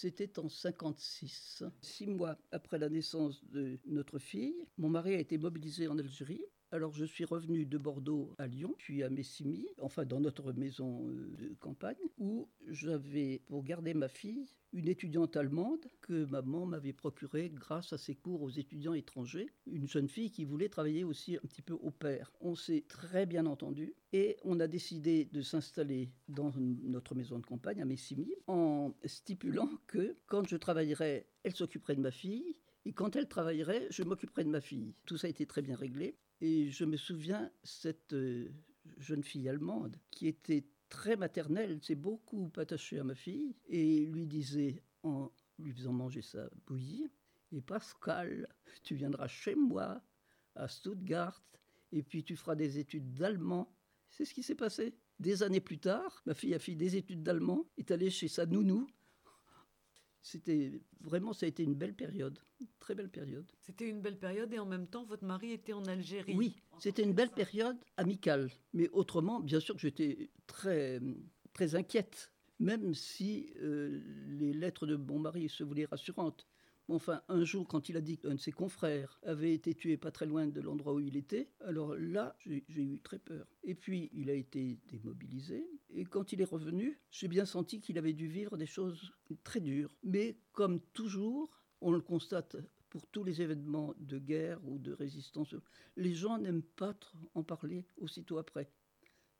C'était en 56, six mois après la naissance de notre fille. Mon mari a été mobilisé en Algérie alors je suis revenu de Bordeaux à Lyon, puis à Messimy, enfin dans notre maison euh, de campagne, où j'avais, pour garder ma fille, une étudiante allemande que maman m'avait procurée grâce à ses cours aux étudiants étrangers, une jeune fille qui voulait travailler aussi un petit peu au père. On s'est très bien entendu et on a décidé de s'installer dans notre maison de campagne à Messimy en stipulant que quand je travaillerais, elle s'occuperait de ma fille et quand elle travaillerait, je m'occuperais de ma fille. Tout ça a été très bien réglé. Et je me souviens, cette euh, jeune fille allemande, qui était très maternelle, s'est beaucoup attachée à ma fille et lui disait, en lui faisant manger sa bouillie, et Pascal, tu viendras chez moi à Stuttgart et puis tu feras des études d'allemand. C'est ce qui s'est passé. Des années plus tard, ma fille a fait des études d'allemand, est allée chez sa nounou c'était vraiment, ça a été une belle période, une très belle période. C'était une belle période et en même temps, votre mari était en Algérie. Oui, c'était une belle période amicale. Mais autrement, bien sûr que j'étais très, très inquiète, même si euh, les lettres de mon mari se voulaient rassurantes. Enfin, un jour, quand il a dit qu'un de ses confrères avait été tué pas très loin de l'endroit où il était, alors là, j'ai eu très peur. Et puis, il a été démobilisé. Et quand il est revenu, j'ai bien senti qu'il avait dû vivre des choses très dures. Mais comme toujours, on le constate pour tous les événements de guerre ou de résistance, les gens n'aiment pas en parler aussitôt après.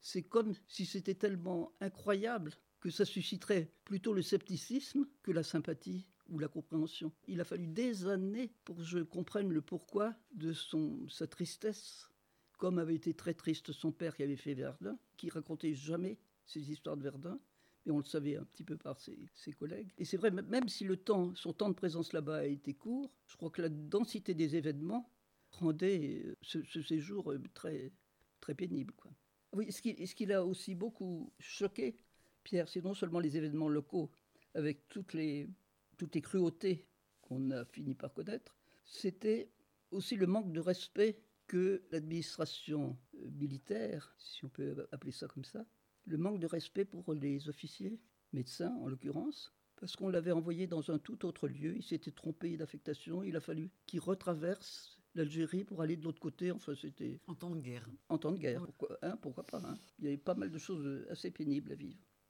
C'est comme si c'était tellement incroyable que ça susciterait plutôt le scepticisme que la sympathie ou la compréhension. Il a fallu des années pour que je comprenne le pourquoi de son, sa tristesse, comme avait été très triste son père qui avait fait Verdun, qui racontait jamais ses histoires de Verdun, mais on le savait un petit peu par ses, collègues. Et c'est vrai, même si le temps, son temps de présence là-bas a été court, je crois que la densité des événements rendait euh, ce, séjour euh, très, très pénible. Oui, ce qui l'a aussi beaucoup choqué, Pierre, c'est non seulement les événements locaux, avec toutes les, toutes les cruautés qu'on a fini par connaître, c'était aussi le manque de respect que l'administration euh, militaire, si on peut appeler ça comme ça, le manque de respect pour les officiers, médecins en l'occurrence, parce qu'on l'avait envoyé dans un tout autre lieu, il s'était trompé d'affectation, il a fallu qu'il retraverse l'Algérie pour aller de l'autre côté, enfin c'était... En temps de guerre. En temps de guerre, pourquoi, hein, pourquoi pas hein. Il y avait pas mal de choses assez pénibles à vivre.